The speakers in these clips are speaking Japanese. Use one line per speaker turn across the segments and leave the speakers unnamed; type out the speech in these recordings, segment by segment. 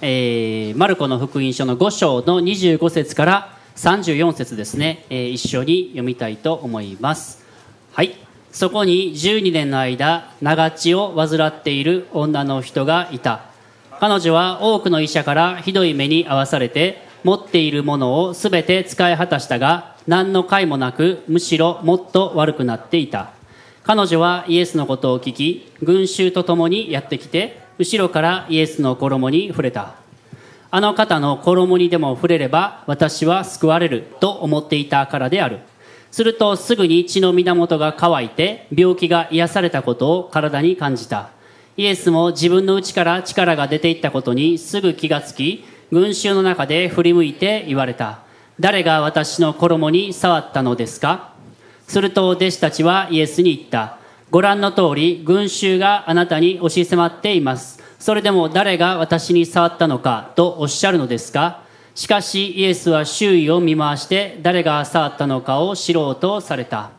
えー、マルコの福音書の5章の25節から34節ですね、えー、一緒に読みたいと思います。はい。そこに12年の間長血を患っている女の人がいた。彼女は多くの医者からひどい目に遭わされて持っているものを全て使い果たしたが何の甲斐もなくむしろもっと悪くなっていた。彼女はイエスのことを聞き群衆と共にやってきて後ろからイエスの衣に触れた。あの方の衣にでも触れれば私は救われると思っていたからである。するとすぐに血の源が乾いて病気が癒されたことを体に感じた。イエスも自分の内から力が出ていったことにすぐ気がつき群衆の中で振り向いて言われた。誰が私の衣に触ったのですか？すると弟子たちはイエスに言った。ご覧の通り群衆があなたに押し迫っています。それでも誰が私に触ったのかとおっしゃるのですかしかしイエスは周囲を見回して誰が触ったのかを知ろうとされた。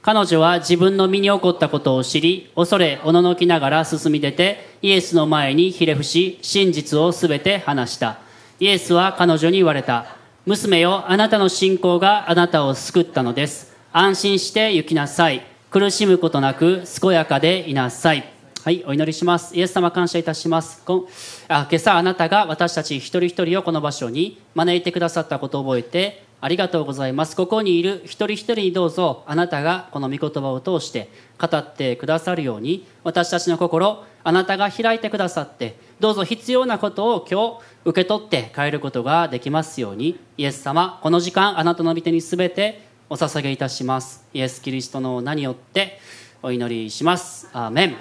彼女は自分の身に起こったことを知り恐れおののきながら進み出てイエスの前にひれ伏し真実をすべて話した。イエスは彼女に言われた。娘よあなたの信仰があなたを救ったのです。安心して行きなさい。苦しむことなく健やかでいなさいはい、お祈りします。イエス様感謝いたします。こあ今朝あなたが私たち一人一人をこの場所に招いてくださったことを覚えてありがとうございます。ここにいる一人一人にどうぞあなたがこの御言葉を通して語ってくださるように私たちの心あなたが開いてくださってどうぞ必要なことを今日受け取って帰ることができますようにイエス様この時間あなたの御手にすべてお捧げいたします。イエス・キリストの名によってお祈りします。アーメン。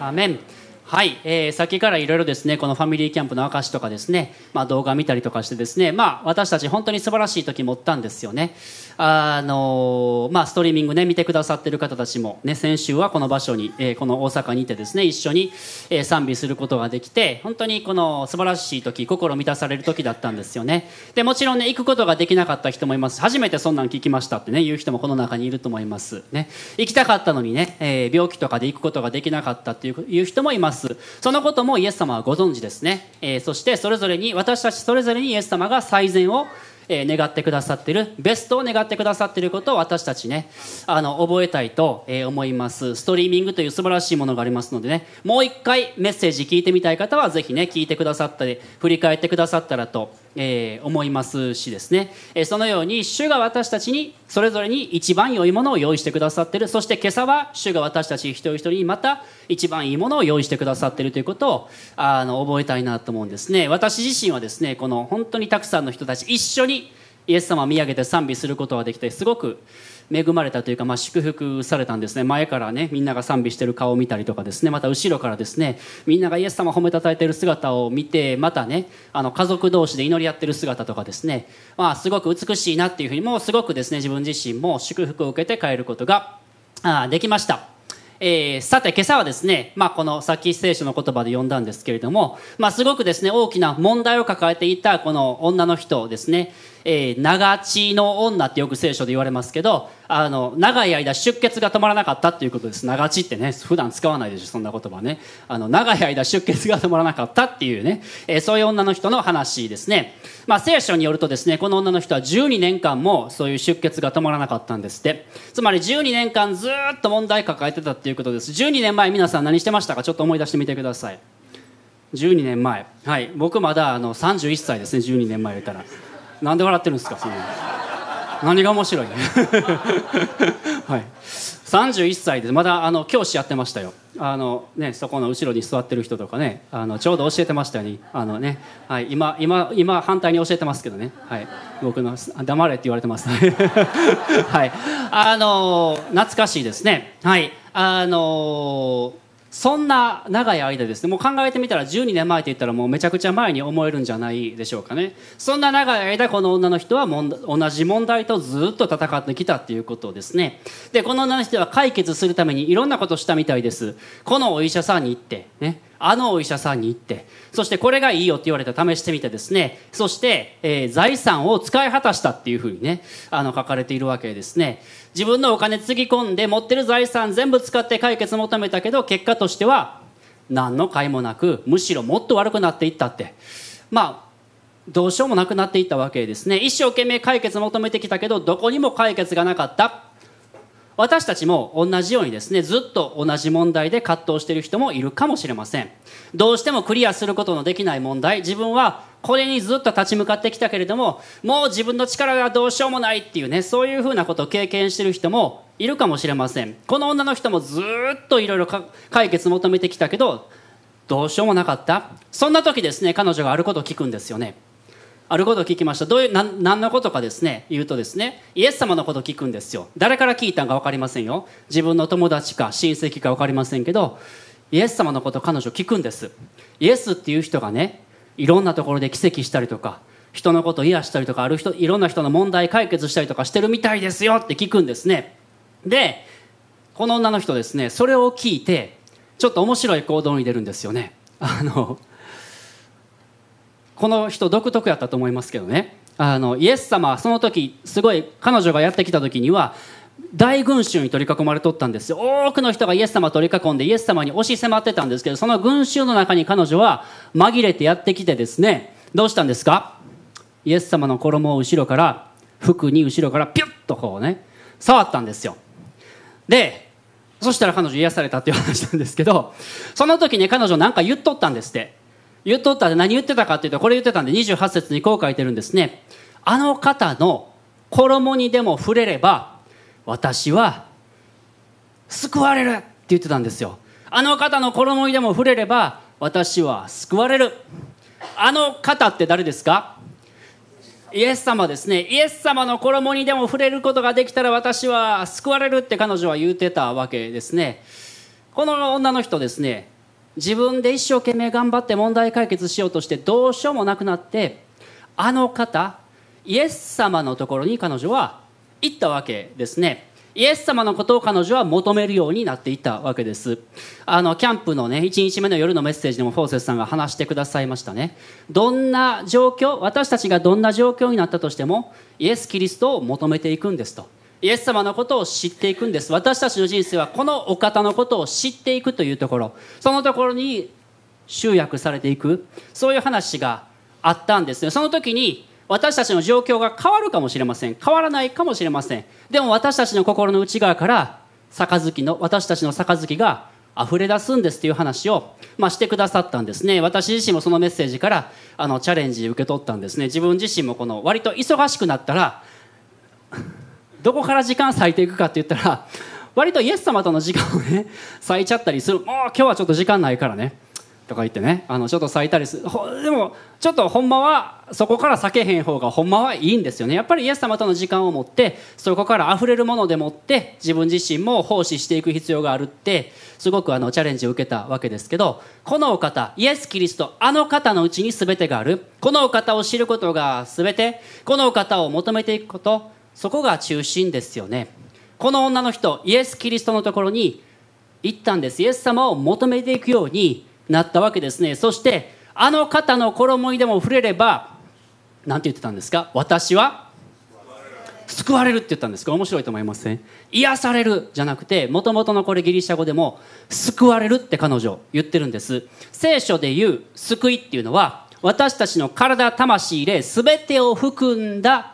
アーメン。はい、えー、さっきからいろいろですねこのファミリーキャンプの証とかですね、まあ、動画見たりとかしてですね、まあ、私たち本当に素晴らしい時持ったんですよね。あのまあ、ストリーミングね見てくださってる方たちも、ね、先週はこの場所に、えー、この大阪にいてですね一緒に、えー、賛美することができて本当にこの素晴らしい時心満たされる時だったんですよね。でもちろんね行くことができなかった人もいます。初めてそんなん聞きましたってね言う人もこの中にいると思いますね。行きたかったのにね、えー、病気とかで行くことができなかったっていう人もいます。そのこともイエス様はご存知ですね、えー、そしてそれぞれに私たちそれぞれにイエス様が最善をえ願ってくださってるベストを願ってくださっていることを私たちねあの覚えたいと、え思います。ストリーミングという素晴らしいものがありますのでね。もう一回メッセージ聞いてみたい方は是非ね聞いてくださったり振り返ってくださったらとえー、思いますしですね、えー、そのように主が私たちにそれぞれに一番良いものを用意してくださっている。そして今朝は主が私たち一人一人にまた一番いいものを用意してくださっているということをあの覚えたいなと思うんですね。私自身はですねこの本当にたくさんの人たち一緒にイエス様を見上げて賛美することができてすごく恵まれたというか、まあ、祝福されたんですね。前からねみんなが賛美してる顔を見たりとかですね。また後ろからですねみんながイエス様褒めたたえてる姿を見てまたねあの家族同士で祈り合ってる姿とかですね、まあ、すごく美しいなっていうふうにもうすごくですね自分自身も祝福を受けて帰ることができました。えー、さて今朝はですね、まあ、このさっき聖書の言葉で読んだんですけれども、まあ、すごくですね大きな問題を抱えていたこの女の人ですね。えー、長血の女ってよく聖書で言われますけどあの長い間出血が止まらなかったっていうことです。長血ってね普段使わないでしょそんな言葉ね。あの長い間出血が止まらなかったっていうね、えー、そういう女の人の話ですね、まあ、聖書によるとですねこの女の人は12年間もそういう出血が止まらなかったんですって。つまり12年間ずっと問題抱えてたっていうことです。12年前皆さん何してましたか？ちょっと思い出してみてください。12年前。はい。僕まだあの31歳ですね12年前言ったら。なんで笑ってるんですかその。何が面白い？はい。31歳でまだあの教師やってましたよ。あの、ね、そこの後ろに座ってる人とかねあのちょうど教えてましたよねあのね、はい、今今今反対に教えてますけどね、はい、僕の黙れって言われてます。はい。あの懐かしいですね。はい。あのそんな長い間ですね。もう考えてみたら12年前って言ったらもうめちゃくちゃ前に思えるんじゃないでしょうかね。そんな長い間この女の人は同じ問題とずっと戦ってきたっていうことですね。でこの女の人は解決するためにいろんなことしたみたいです。このお医者さんに行ってね。あのお医者さんに行ってそしてこれがいいよって言われたら試してみてですねそして、えー、財産を使い果たしたっていうふうにねあの書かれているわけですね。自分のお金つぎ込んで持ってる財産全部使って解決求めたけど結果としては何の甲斐もなくむしろもっと悪くなっていったって。まあどうしようもなくなっていったわけですね。一生懸命解決求めてきたけどどこにも解決がなかった。私たちも同じようにですねずっと同じ問題で葛藤している人もいるかもしれません。どうしてもクリアすることのできない問題。自分はこれにずっと立ち向かってきたけれどももう自分の力がどうしようもないっていうねそういうふうなことを経験している人もいるかもしれません。この女の人もずっといろいろ解決求めてきたけどどうしようもなかった。そんな時ですね彼女があることを聞くんですよね。あることを聞きました。どういう何何のことかですね言うとですねイエス様のことを聞くんですよ。誰から聞いたんか分かりませんよ。自分の友達か親戚か分かりませんけどイエス様のことを彼女聞くんです。イエスっていう人がねいろんなところで奇跡したりとか人のこと癒したりとかある人いろんな人の問題解決したりとかしてるみたいですよって聞くんですね。でこの女の人ですねそれを聞いてちょっと面白い行動に出るんですよね。あのこの人独特やったと思いますけどね。あのイエス様はその時すごい彼女がやってきた時には大群衆に取り囲まれとったんですよ。多くの人がイエス様を取り囲んでイエス様に押し迫ってたんですけどその群衆の中に彼女は紛れてやってきてですね。どうしたんですか？イエス様の衣を後ろから服に後ろからピュッとこうね触ったんですよ。でそしたら彼女癒されたっていう話なんですけどその時ね彼女何か言っとったんですって。言っとったで何言ってたかっていうとこれ言ってたんで28節にこう書いてるんですね。あの方の衣にでも触れれば私は救われるって言ってたんですよ。あの方の衣にでも触れれば私は救われる。あの方って誰ですか？イエス様ですね。イエス様の衣にでも触れることができたら私は救われるって彼女は言うてたわけですね。この女の人ですね。自分で一生懸命頑張って問題解決しようとしてどうしようもなくなってあの方イエス様のところに彼女は行ったわけですね。イエス様のことを彼女は求めるようになっていったわけです。あのキャンプのね1日目の夜のメッセージでもフォーセスさんが話してくださいましたね。どんな状況私たちがどんな状況になったとしてもイエス・キリストを求めていくんですと。イエス様のことを知っていくんです。私たちの人生はこのお方のことを知っていくというところ。そのところに集約されていく。そういう話があったんですね。その時に私たちの状況が変わるかもしれません。変わらないかもしれません。でも私たちの心の内側から杯の私たちの杯が溢れ出すんですっていう話を、まあ、してくださったんですね。私自身もそのメッセージからあのチャレンジ受け取ったんですね。自分自身もこの割と忙しくなったらどこから時間割いていくかって言ったら割とイエス様との時間をね割いちゃったりする。もう今日はちょっと時間ないからね。とか言ってね。あのちょっと割いたりする。でもちょっとほんまはそこから避けへん方がほんまはいいんですよね。やっぱりイエス様との時間を持ってそこから溢れるものでもって自分自身も奉仕していく必要があるってすごくあのチャレンジを受けたわけですけどこのお方イエス・キリストあの方のうちに全てがある。このお方を知ることが全て。このお方を求めていくこと。そこが中心ですよね。この女の人イエス・キリストのところに行ったんです。イエス様を求めていくようになったわけですね。そしてあの方の衣にでも触れれば何て言ってたんですか？私は救われるって言ったんですか？面白いと思いません、ね、癒されるじゃなくてもともとのこれギリシャ語でも救われるって彼女言ってるんです。聖書で言う救いっていうのは私たちの体魂霊全てを含んだ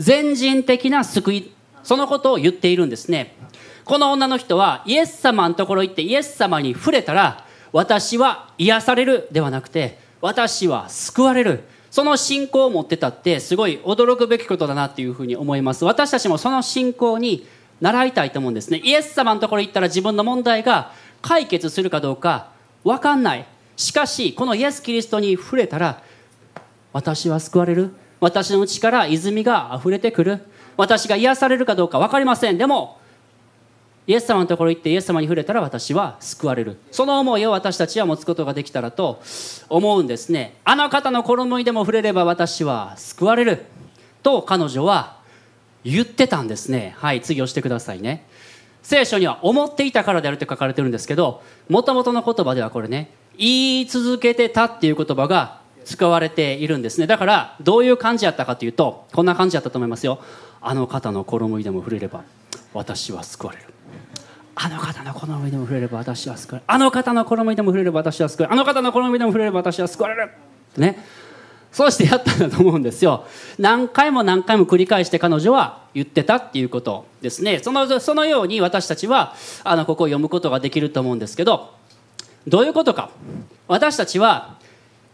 全人的な救いそのことを言っているんですね。この女の人はイエス様のところ行ってイエス様に触れたら私は癒されるではなくて私は救われる。その信仰を持ってたってすごい驚くべきことだなっていうふうに思います。私たちもその信仰に習いたいと思うんですね。イエス様のところ行ったら自分の問題が解決するかどうか分かんない。しかしこのイエス・キリストに触れたら私は救われる。私の内から泉が溢れてくる。私が癒されるかどうか分かりません。でもイエス様のところ行ってイエス様に触れたら私は救われる。その思いを私たちは持つことができたらと思うんですね。あの方の衣にでも触れれば私は救われる。と彼女は言ってたんですね。はい次押してくださいね。聖書には思っていたからであるって書かれてるんですけどもともとの言葉ではこれね言い続けてたっていう言葉が使われているんですね。だからどういう感じやったかというとこんな感じやったと思いますよ。あの方の衣にでも触れれば私は救われる。あの方の衣にでも触れれば私は救われる。あの方の衣にでも触れれば私は救われる。あの方の衣にでも触れれば私は救われる。ってね。そうしてやったんだと思うんですよ。何回も何回も繰り返して彼女は言ってたっていうことですね。そのそのように私たちはあのここを読むことができると思うんですけどどういうことか。私たちは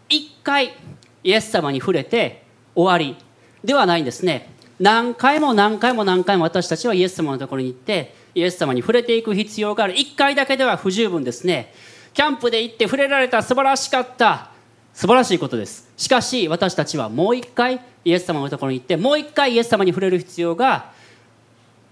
一回イエス様に触れて終わり。ではないんですね。何回も何回も何回も私たちはイエス様のところに行ってイエス様に触れていく必要がある。1回だけでは不十分ですね。キャンプで行って触れられた素晴らしかった。素晴らしいことです。しかし私たちはもう一回イエス様のところに行ってもう一回イエス様に触れる必要が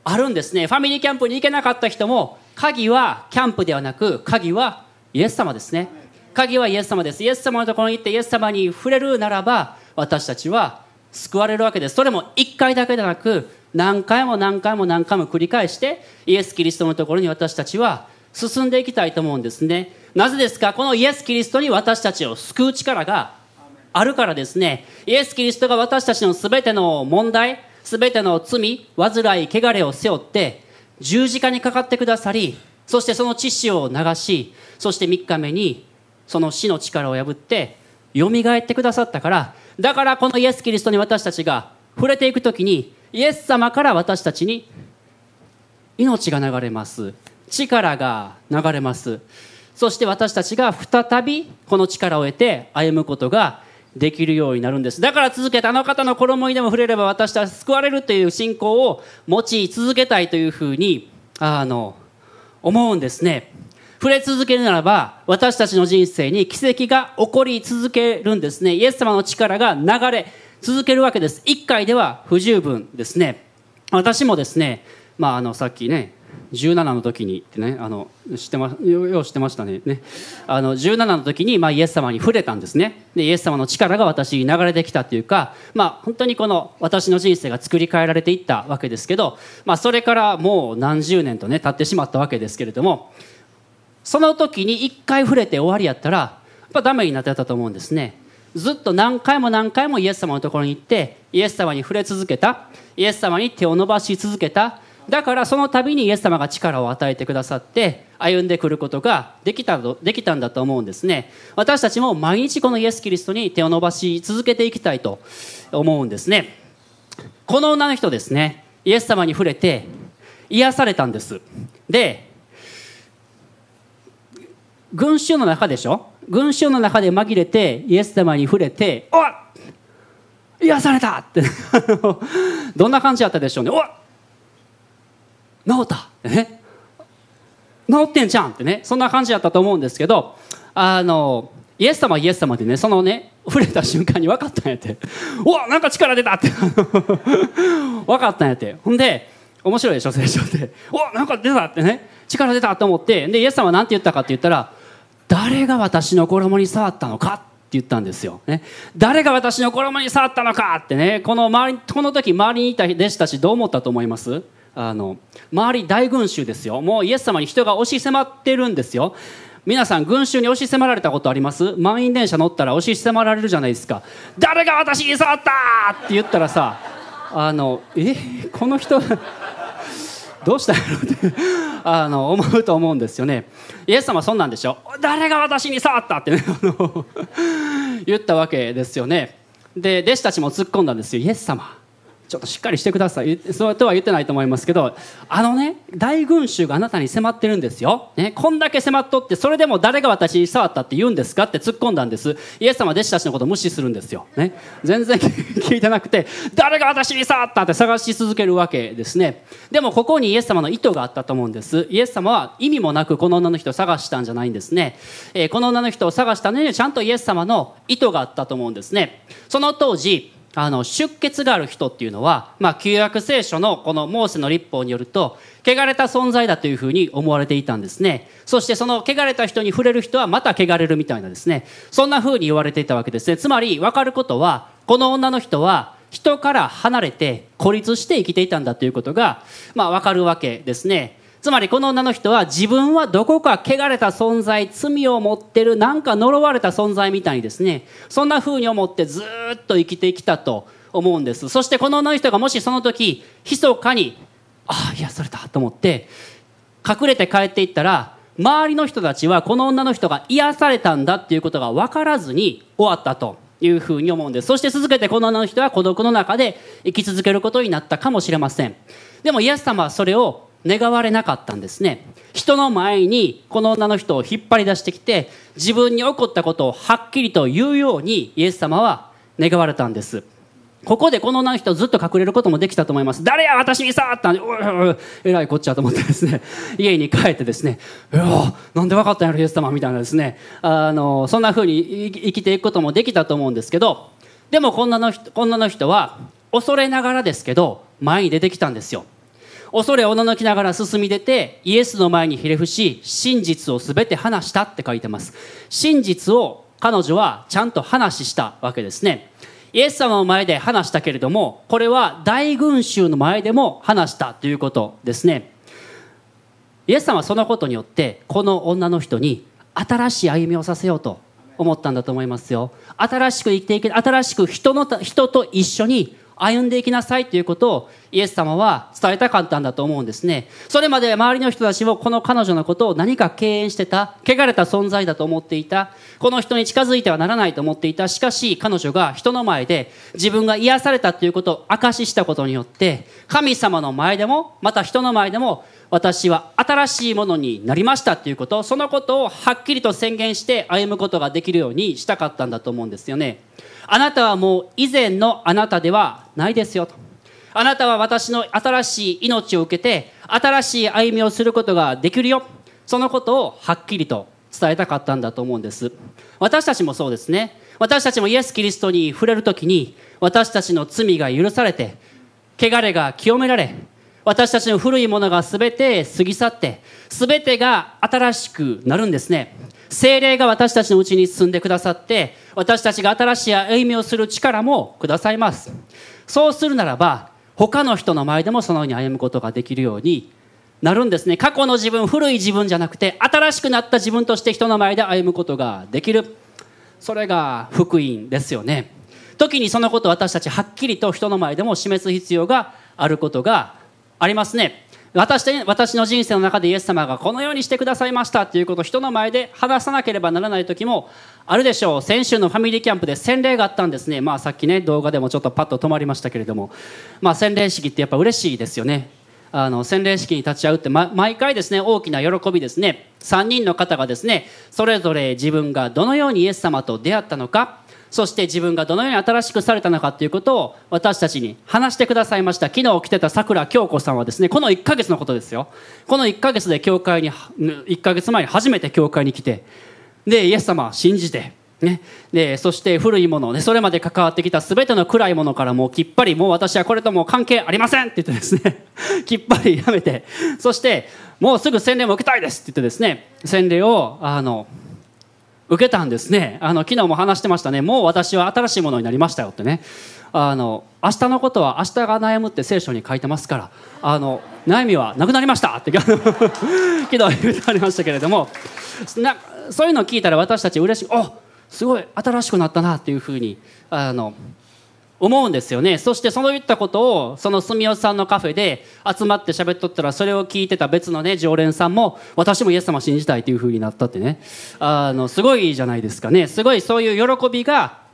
あるんですね。ファミリーキャンプに行けなかった人も鍵はキャンプではなく鍵はイエス様ですね。鍵はイエス様です。イエス様のところに行ってイエス様に触れるならば私たちは救われるわけです。それも1回だけでなく何回も何回も何回も繰り返してイエス・キリストのところに私たちは進んでいきたいと思うんですね。なぜですか？このイエス・キリストに私たちを救う力があるからですね。イエス・キリストが私たちの全ての問題全ての罪煩い汚れを背負って十字架にかかってくださりそしてその知識を流しそして3日目にその死の力を破ってよみがえってくださったからだからこのイエス・キリストに私たちが触れていく時にイエス様から私たちに命が流れます。力が流れます。そして私たちが再びこの力を得て歩むことができるようになるんです。だから続けてあの方の衣にでも触れれば私たちは救われるという信仰を持ち続けたいというふうにあの思うんですね。触れ続けるならば私たちの人生に奇跡が起こり続けるんですね。イエス様の力が流れ続けるわけです。1回では不十分ですね。私もですねまああのさっきね17の時にってねあの知ってまよう知ってましたね。ね。あの17の時に、まあ、イエス様に触れたんですね。でイエス様の力が私に流れてきたというか、まあ、本当にこの私の人生が作り変えられていったわけですけど、まあ、それからもう何十年とね経ってしまったわけですけれどもその時に1回触れて終わりやったらやっぱダメになってたと思うんですね。ずっと何回も何回もイエス様のところに行ってイエス様に触れ続けたイエス様に手を伸ばし続けた。だからその度にイエス様が力を与えてくださって歩んでくることができたできたんだと思うんですね。私たちも毎日このイエス・キリストに手を伸ばし続けていきたいと思うんですね。この女の人ですね。イエス様に触れて癒されたんです。で群衆の中でしょ？群衆の中で紛れてイエス様に触れて「おっ癒された!」って。どんな感じだったでしょうね「おっ治った!」ってね治ってんじゃん！ってね。そんな感じだったと思うんですけどあのイエス様イエス様でねそのね触れた瞬間に分かったんやって「おなんか力出た!」って。分かったんやって。ほんで面白いでしょ聖書って「おなんか出た!」ってね。力出たと思って。でイエス様は何て言ったかって言ったら「誰が私の衣に触ったのかって言ったんですよ、ね、誰が私の衣に触ったのかってね。この周りこの時周りにいた弟子たちどう思ったと思います？あの周り大群衆ですよ。もうイエス様に人が押し迫ってるんですよ。皆さん群衆に押し迫られたことあります？満員電車乗ったら押し迫られるじゃないですか。誰が私に触ったって言ったらさあのえ？この人 どうしたやろってあの思うと思うんですよね。イエス様はそんなんでしょ？誰が私に触ったってね 言ったわけですよね。で弟子たちも突っ込んだんですよ。イエス様。ちょっとしっかりしてください。そうとは言ってないと思いますけどあのね大群衆があなたに迫ってるんですよ、ね、こんだけ迫っとってそれでも誰が私に触ったって言うんですかって突っ込んだんです。イエス様は弟子たちのこと無視するんですよ、ね、全然 聞いてなくて誰が私に触ったって探し続けるわけですね。でもここにイエス様の意図があったと思うんです。イエス様は意味もなくこの女の人を探したんじゃないんですね、えー、この女の人を探したのにちゃんとイエス様の意図があったと思うんですね。その当時あの出血がある人っていうのは、まあ、旧約聖書のこのモーセの立法によると汚れた存在だというふうに思われていたんですね。そしてその汚れた人に触れる人はまた汚れるみたいなですね。そんなふうに言われていたわけですね。つまり分かることはこの女の人は人から離れて孤立して生きていたんだということが、まあ、分かるわけですね。つまりこの女の人は自分はどこか汚れた存在罪を持ってるなんか呪われた存在みたいにですねそんな風に思ってずっと生きてきたと思うんです。そしてこの女の人がもしその時密かにああ癒されたと思って隠れて帰っていったら周りの人たちはこの女の人が癒されたんだっていうことが分からずに終わったというふうに思うんです。そして続けてこの女の人は孤独の中で生き続けることになったかもしれません。でもイエス様はそれを願われなかったんですね人の前にこの女の人を引っ張り出してきて自分に起こったことをはっきりと言うようにイエス様は願われたんですここでこの女の人ずっと隠れることもできたと思います。誰や私にさったんで、おいおいえらいこっちゃと思ってですね、家に帰ってですね、いやなんで分かったんやろ、イエス様みたいなですね、あの、そんな風に生きていくこともできたと思うんですけど、でもこんなの人、こんなの人は、恐れながらですけど、前に出てきたんですよ。恐れおののきながら進み出て、イエスの前にひれ伏し、真実を全て話したって書いてます。真実を彼女はちゃんと話したわけですね。イエス様の前で話したけれどもこれは大群衆の前でも話したということですねイエス様はそのことによってこの女の人に新しい歩みをさせようと思ったんだと思いますよ新しく生きていけ新しく人の人と一緒に歩んでいきなさいということをイエス様は伝えたかったんだと思うんですね。それまで周りの人たちもこの彼女のことを何か敬遠してた、汚れた存在だと思っていた、この人に近づいてはならないと思っていた。しかし彼女が人の前で自分が癒されたということを証ししたことによって、神様の前でも、また人の前でも、私は新しいものになりましたということ、そのことをはっきりと宣言して歩むことができるようにしたかったんだと思うんですよね。あなたはもう以前のあなたではないですよと。あなたは私の新しい命を受けて、新しい歩みをすることができるよ。そのことをはっきりと伝えたかったんだと思うんです。私たちもそうですね。私たちもイエス・キリストに触れるときに、私たちの罪が許されて、汚れが清められ、私たちの古いものが全て過ぎ去って、全てが新しくなるんですね。精霊が私たちのうちに住んでくださって私たちが新しい歩みをする力もくださいます。そうするならば他の人の前でもそのように歩むことができるようになるんですね。過去の自分古い自分じゃなくて新しくなった自分として人の前で歩むことができる。それが福音ですよね。時にそのことを私たちはっきりと人の前でも示す必要があることがありますね。私私の人生の中でイエス様がこのようにしてくださいましたということを人の前で話さなければならない時もあるでしょう。先週のファミリーキャンプで洗礼があったんですね、まあ、さっきね動画でもちょっとパッと止まりましたけれども、まあ、洗礼式ってやっぱ嬉しいですよね。あの洗礼式に立ち会うって、ま、毎回ですね大きな喜びですね。3人の方がですねそれぞれ自分がどのようにイエス様と出会ったのかそして自分がどのように新しくされたのかということを私たちに話してくださいました昨日来てたさくら京子さんはですねこの1ヶ月のことですよ。この1ヶ月で教会に1ヶ月前に初めて教会に来てでイエス様信じてね、でそして古いもの、ね、それまで関わってきた全ての暗いものからもうきっぱりもう私はこれともう関係ありませんって言ってですね きっぱりやめてそしてもうすぐ洗礼も受けたいですって言ってですね洗礼をあの受けたんですね。あの昨日も話してましたね。もう私は新しいものになりましたよってね。あの明日のことは明日が悩むって聖書に書いてますからあの悩みはなくなりました。って 昨日言ってありましたけれども。なそういうのを聞いたら私たち嬉しい。おすごい新しくなったなっていうふうにあの思うんですよね。そしてその言ったことをその住吉さんのカフェで集まって喋っとったらそれを聞いてた別のね常連さんも私もイエス様信じたいというふうになったってね。あのすごいじゃないですかね。すごいそういう喜びが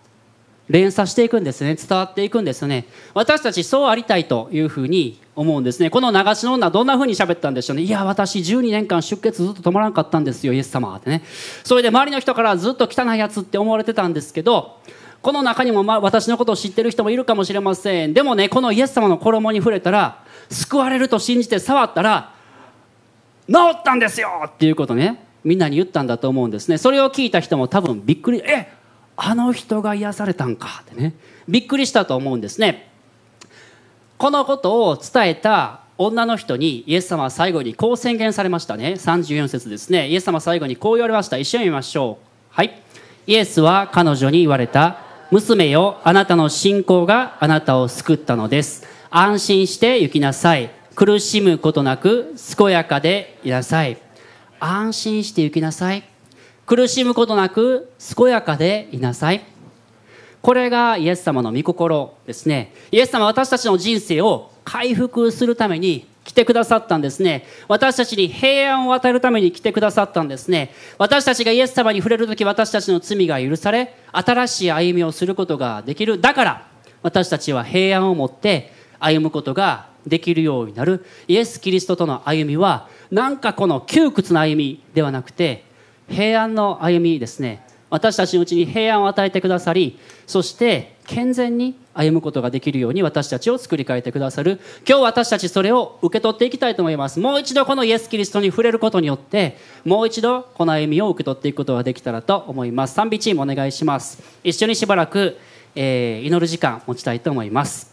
連鎖していくんですね。伝わっていくんですね。私たちそうありたいというふうに思うんですね。この流しの女どんなふうに喋ったんでしょうね。いや私12年間出血ずっと止まらなかったんですよイエス様ってね。それで周りの人からずっと汚いやつって思われてたんですけどこの中にも、ま、私のことを知ってる人もいるかもしれません。でもねこのイエス様の衣に触れたら救われると信じて触ったら治ったんですよっていうことね。みんなに言ったんだと思うんですね。それを聞いた人も多分びっくりえあの人が癒されたんかってね。びっくりしたと思うんですね。このことを伝えた女の人にイエス様は最後にこう宣言されましたね。34節ですね。イエス様は最後にこう言われました。一緒に見ましょう。はい。イエスは彼女に言われた。娘よあなたの信仰があなたを救ったのです。安心して行きなさい。苦しむことなく健やかでいなさい。安心して行きなさい。苦しむことなく健やかでいなさい。これがイエス様の御心ですね。イエス様は私たちの人生を回復するために来てくださったんですね。私たちに平安を与えるために来てくださったんですね。私たちがイエス様に触れる時私たちの罪が許され新しい歩みをすることができる。だから私たちは平安を持って歩むことができるようになる。イエス・キリストとの歩みはなんかこの窮屈な歩みではなくて平安の歩みですね。私たちのうちに平安を与えてくださりそして健全に歩むことができるように私たちを作り変えてくださる。今日私たちそれを受け取っていきたいと思います。もう一度このイエス・キリストに触れることによってもう一度この歩みを受け取っていくことができたらと思います。賛美チームお願いします。一緒にしばらく、えー、祈る時間持ちたいと思います。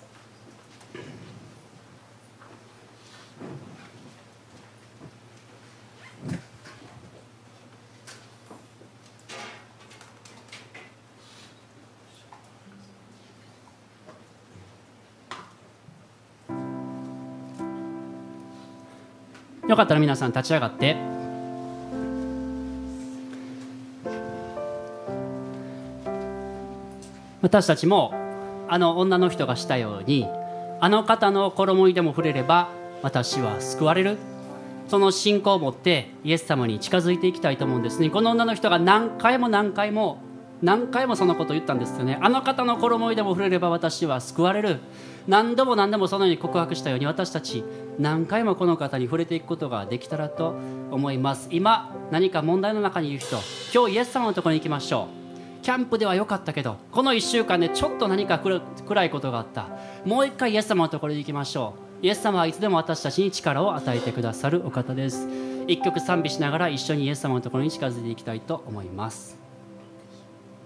よかったら皆さん立ち上がって。私たちもあの女の人がしたようにあの方の衣にでも触れれば私は救われる。その信仰を持ってイエス様に近づいていきたいと思うんですね。この女の人が何回も何回も何回もそのことを言ったんですよね。あの方の衣にでも触れれば私は救われる。何度も何度もそのように告白したように私たち何回もこの方に触れていくことができたらと思います。今何か問題の中にいる人今日イエス様のところに行きましょう。キャンプでは良かったけどこの1週間でちょっと何か暗いことがあった。もう一回イエス様のところに行きましょう。イエス様はいつでも私たちに力を与えてくださるお方です。一曲賛美しながら一緒にイエス様のところに近づいていきたいと思います。